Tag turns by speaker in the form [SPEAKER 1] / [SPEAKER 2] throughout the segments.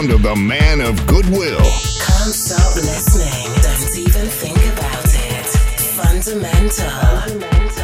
[SPEAKER 1] sound of the man of goodwill.
[SPEAKER 2] Can't stop listening. Don't even think about it. Fundamental.
[SPEAKER 1] Essential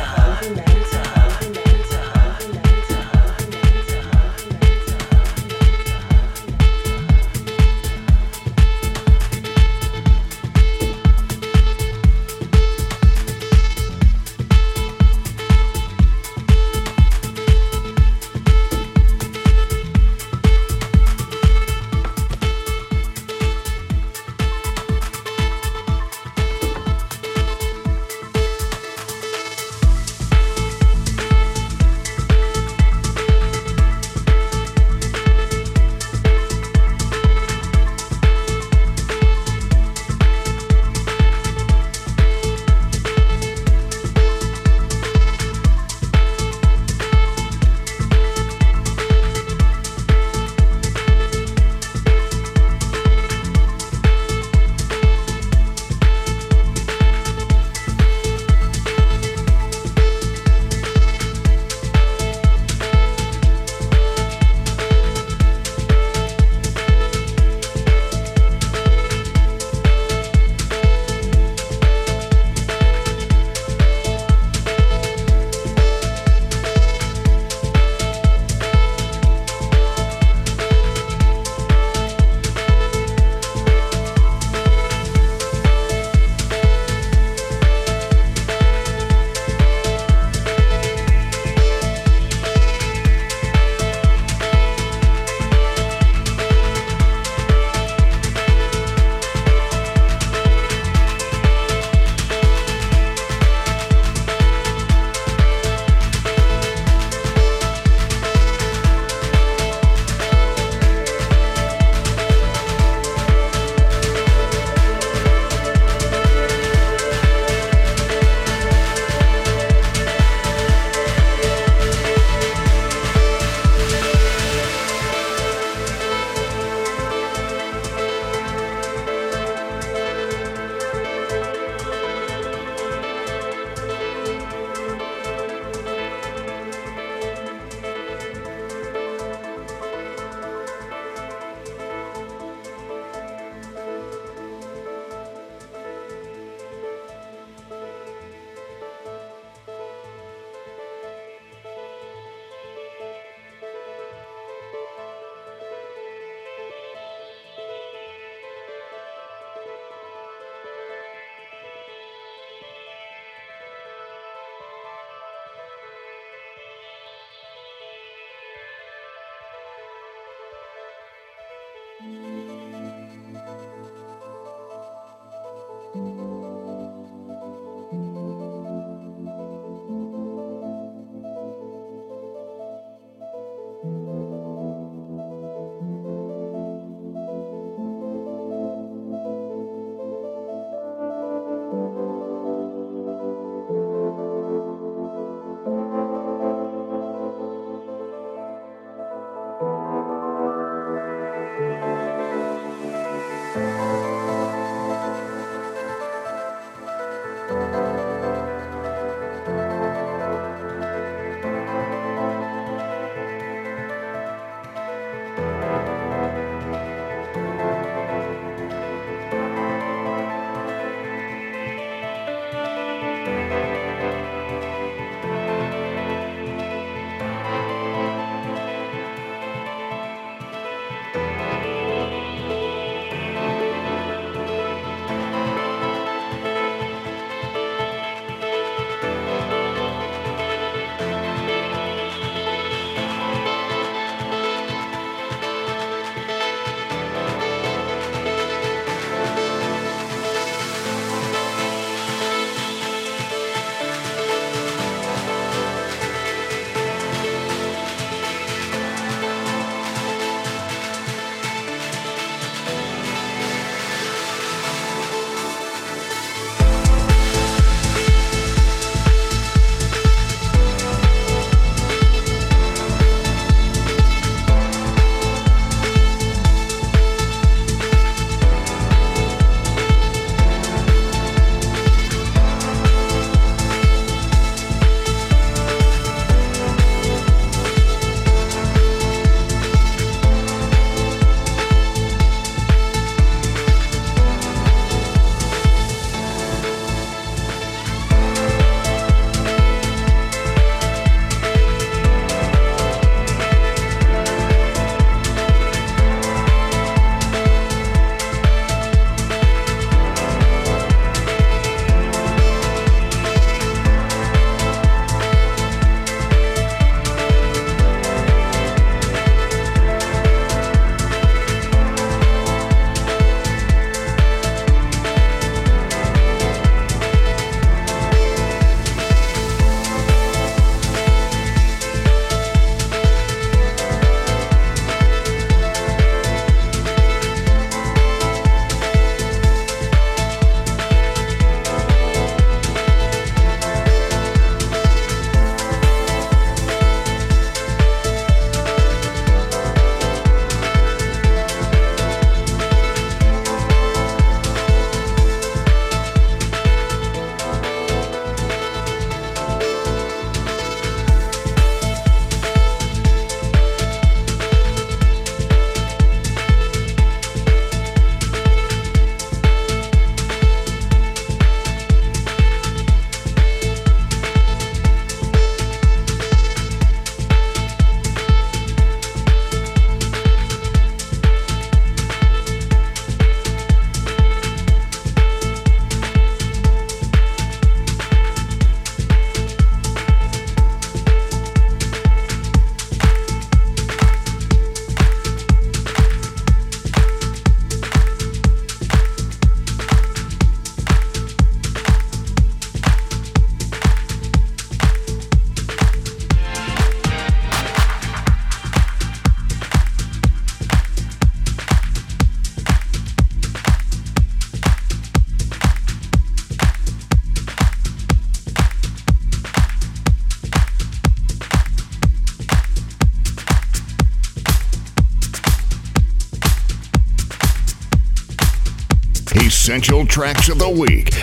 [SPEAKER 1] Essential Tracks of the Week.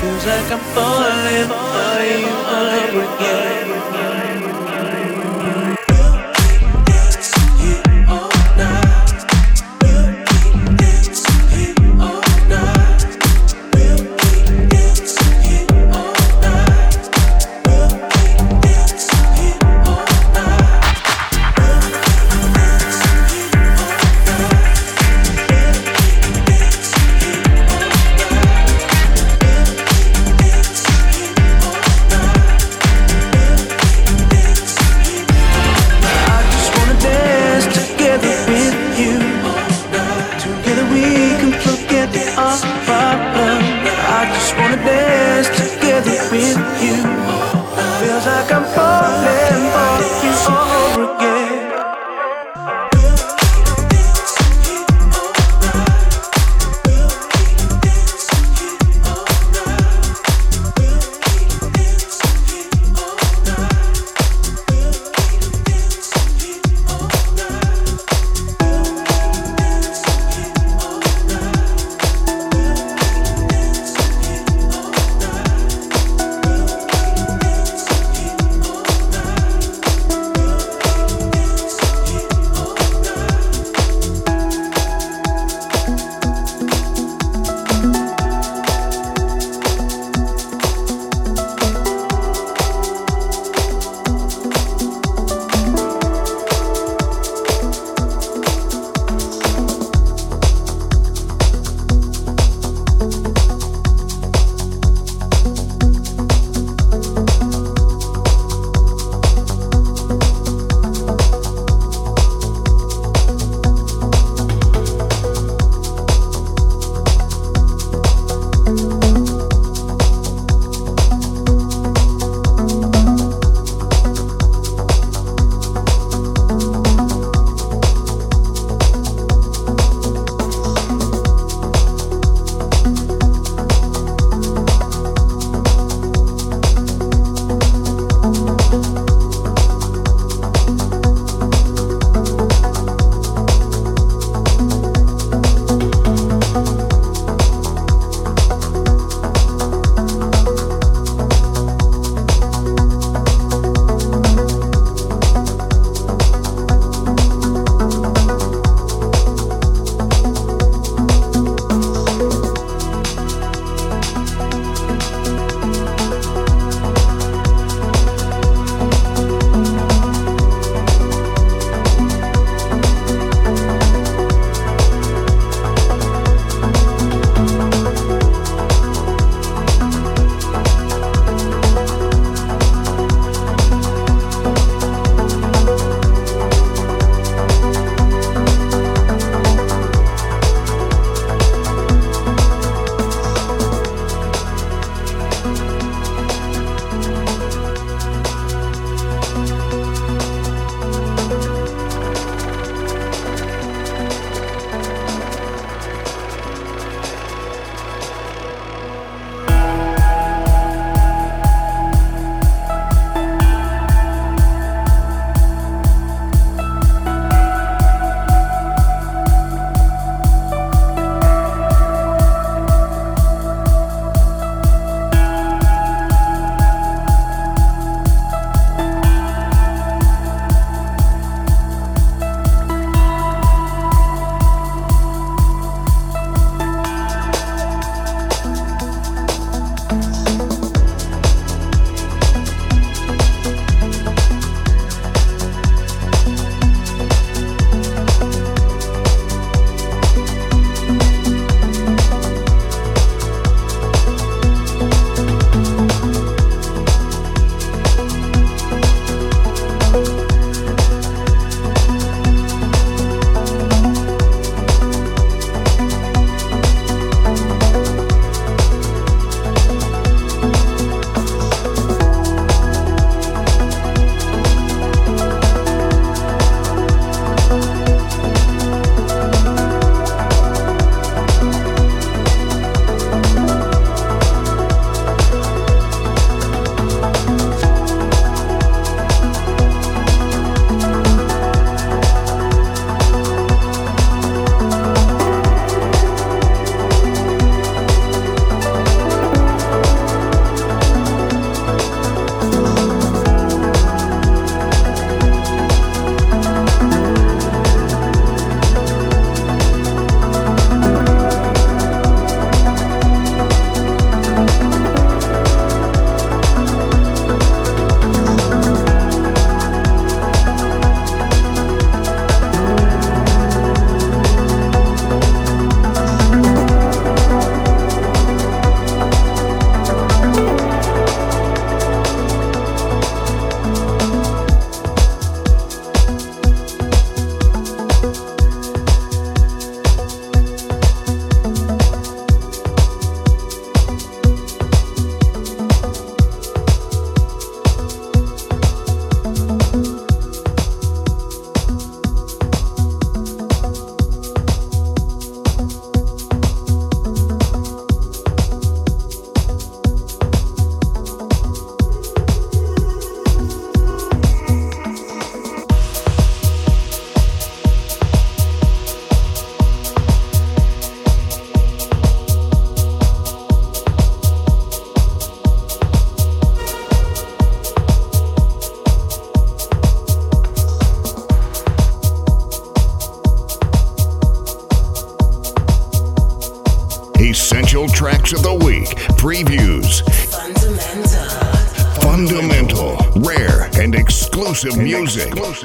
[SPEAKER 3] Feels like I'm falling for you all over again.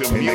[SPEAKER 3] Music.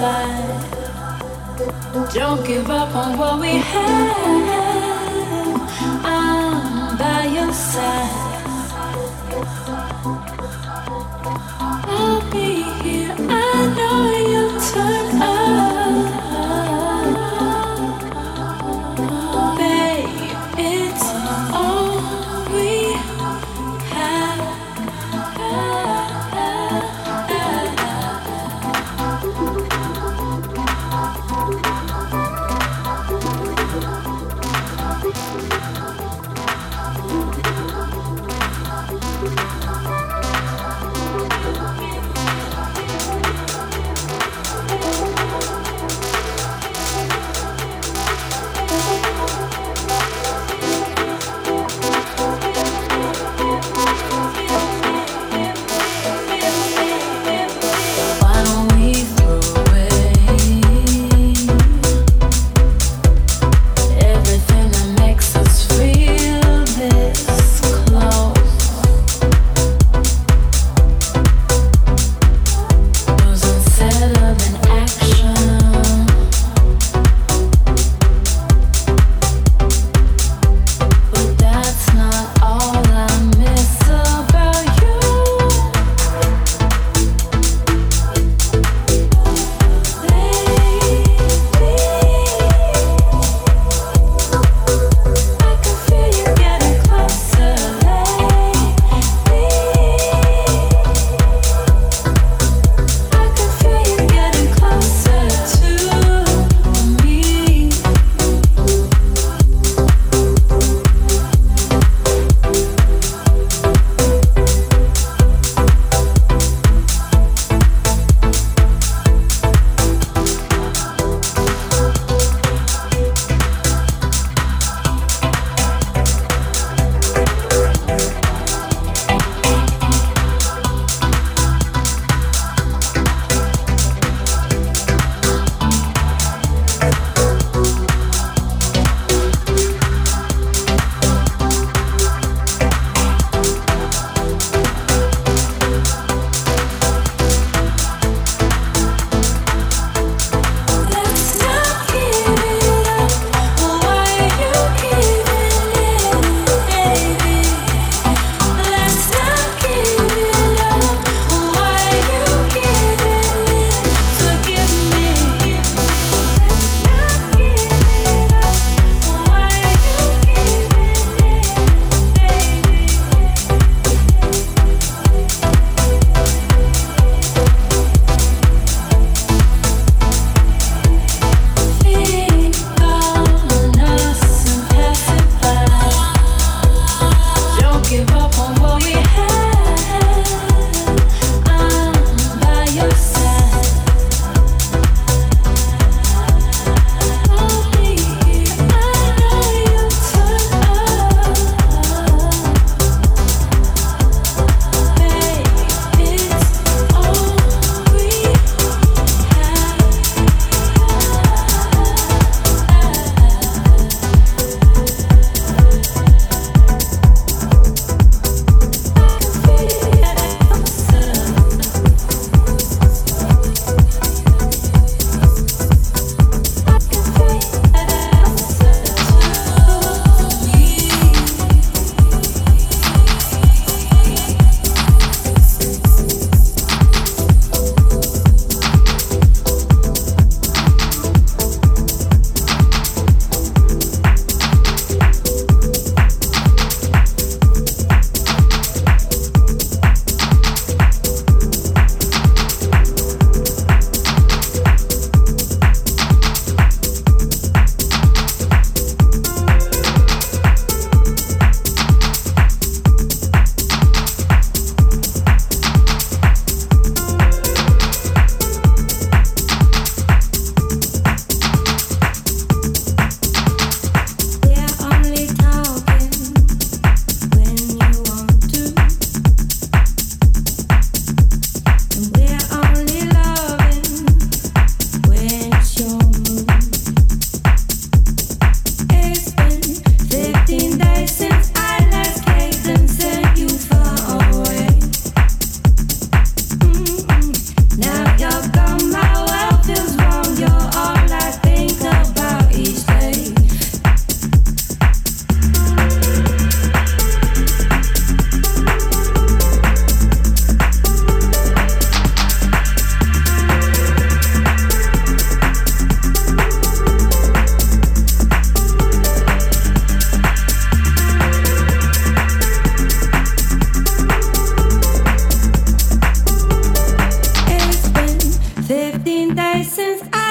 [SPEAKER 3] fight. Don't give up on what we have. I'm by your side. Since I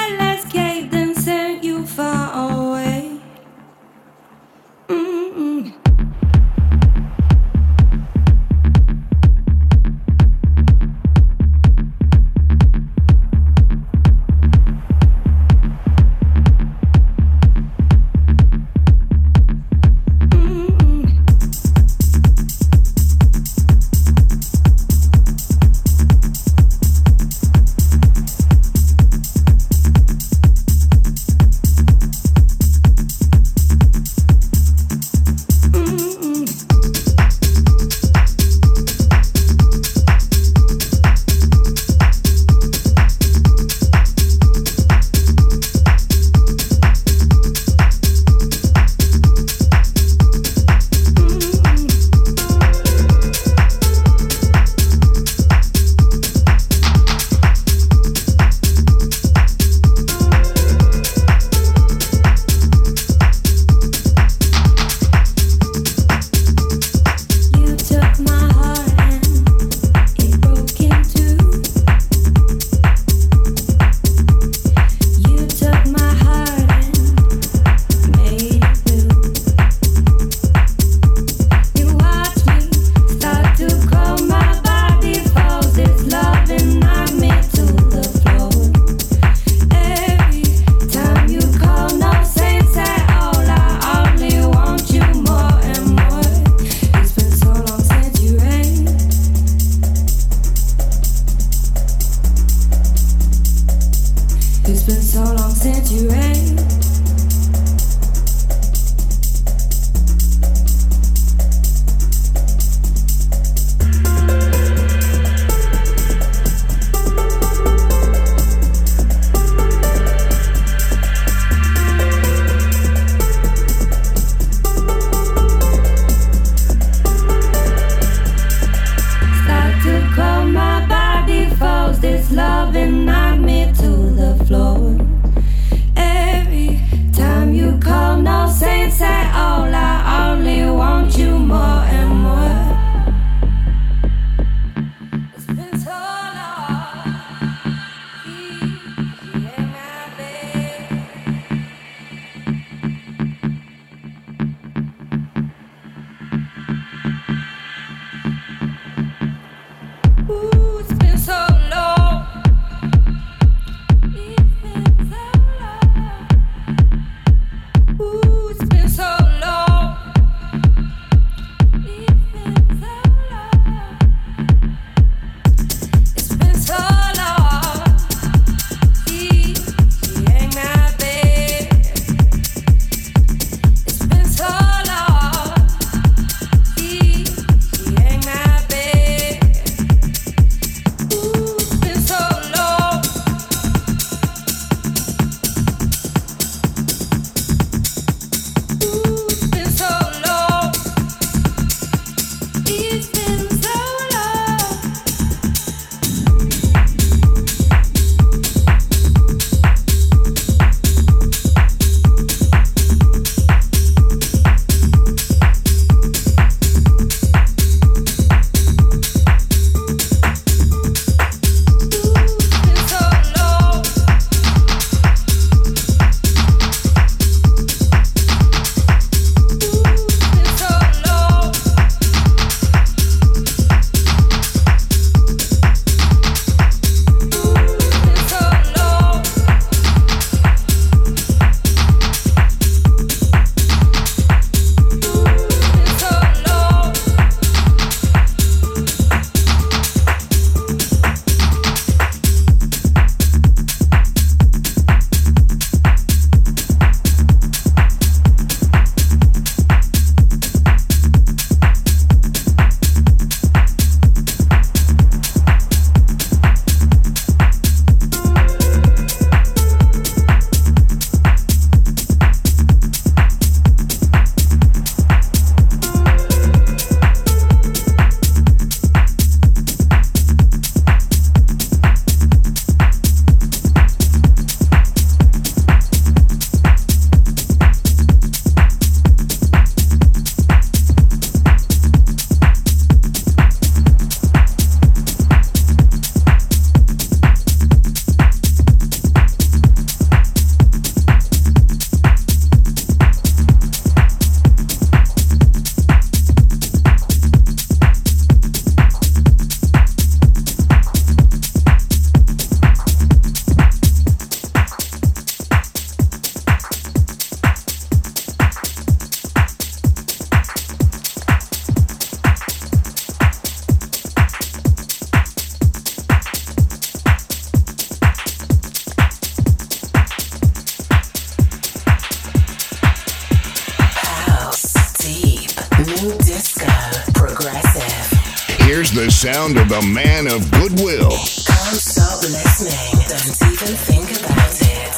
[SPEAKER 1] sound of the man of goodwill.
[SPEAKER 2] Can't stop listening. Don't even think about it.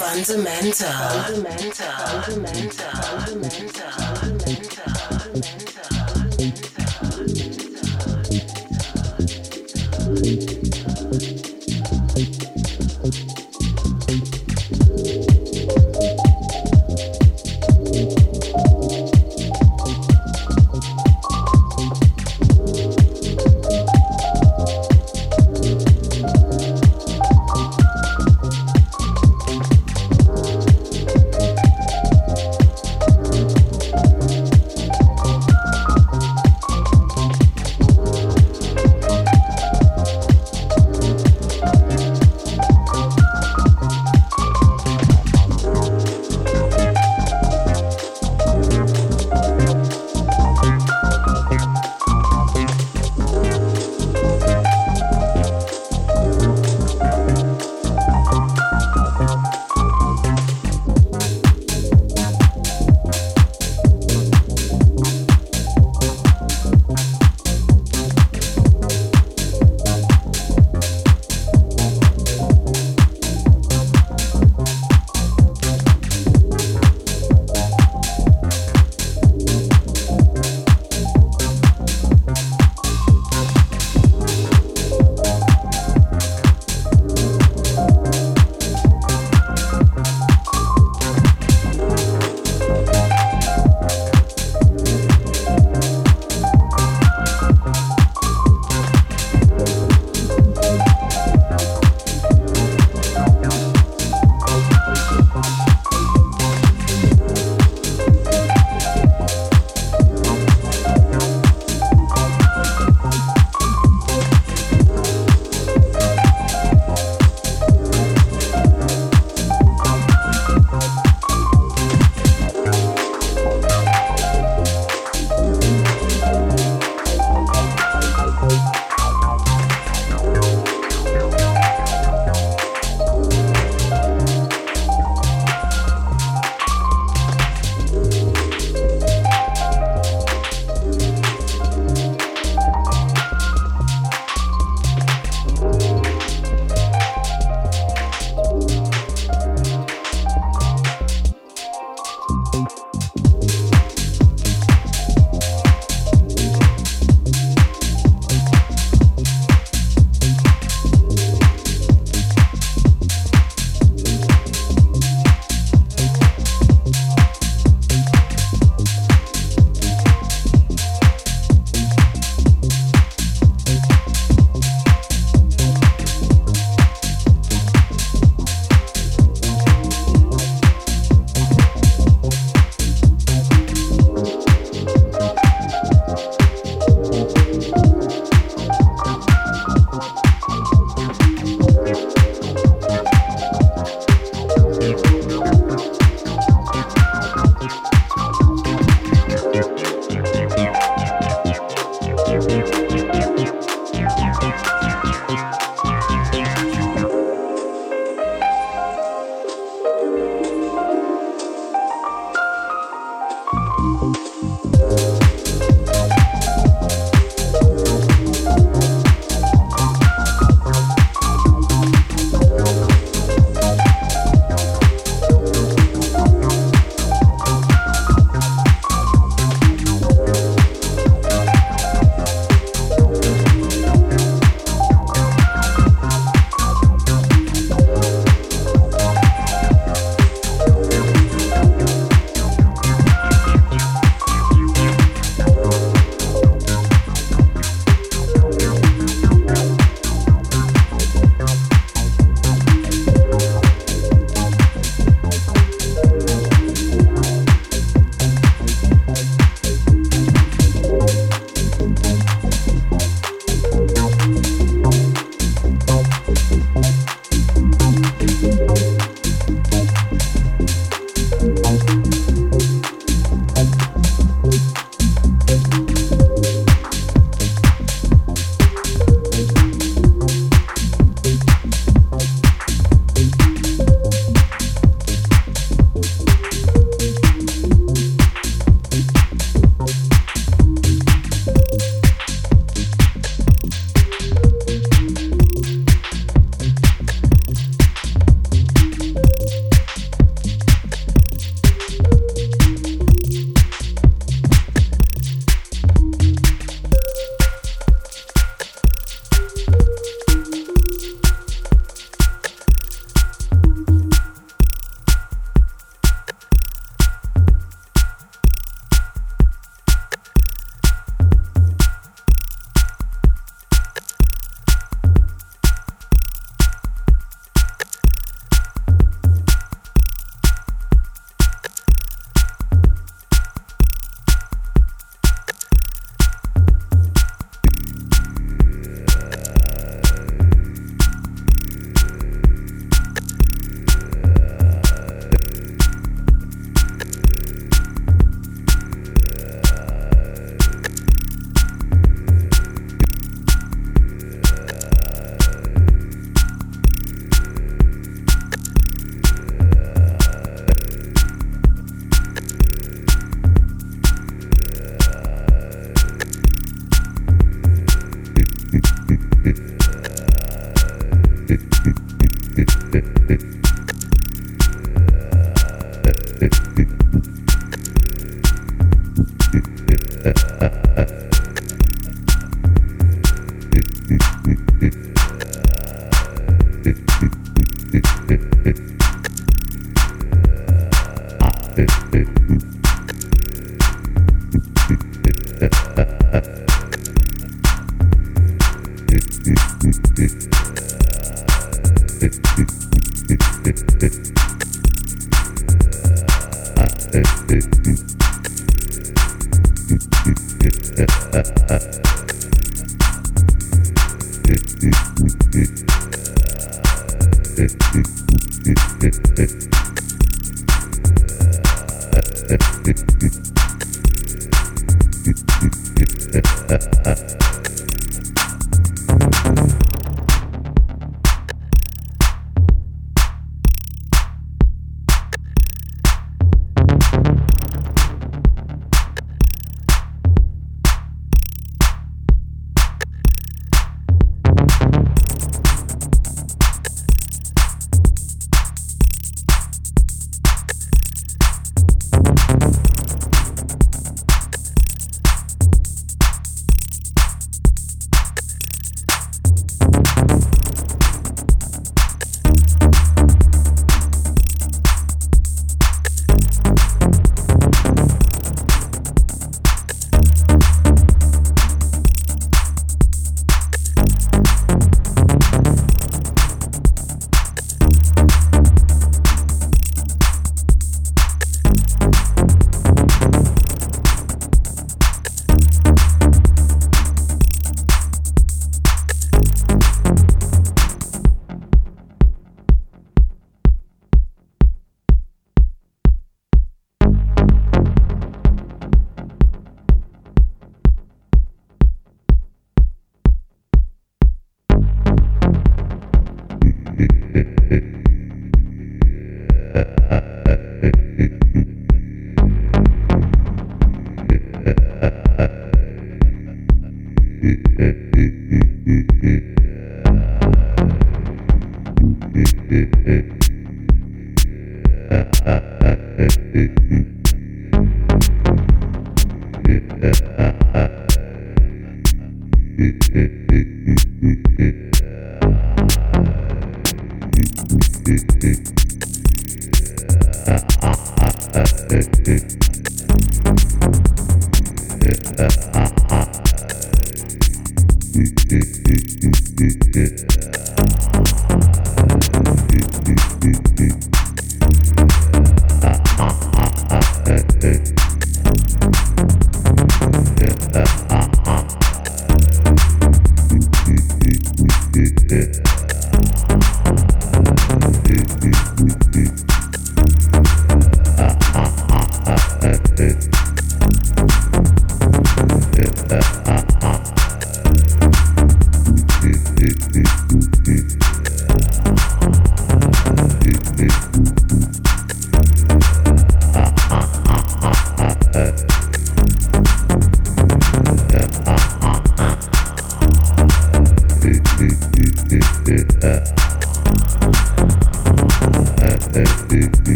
[SPEAKER 2] Fundamental. Fundamental. Fundamental. Fundamental. Mm-hmm.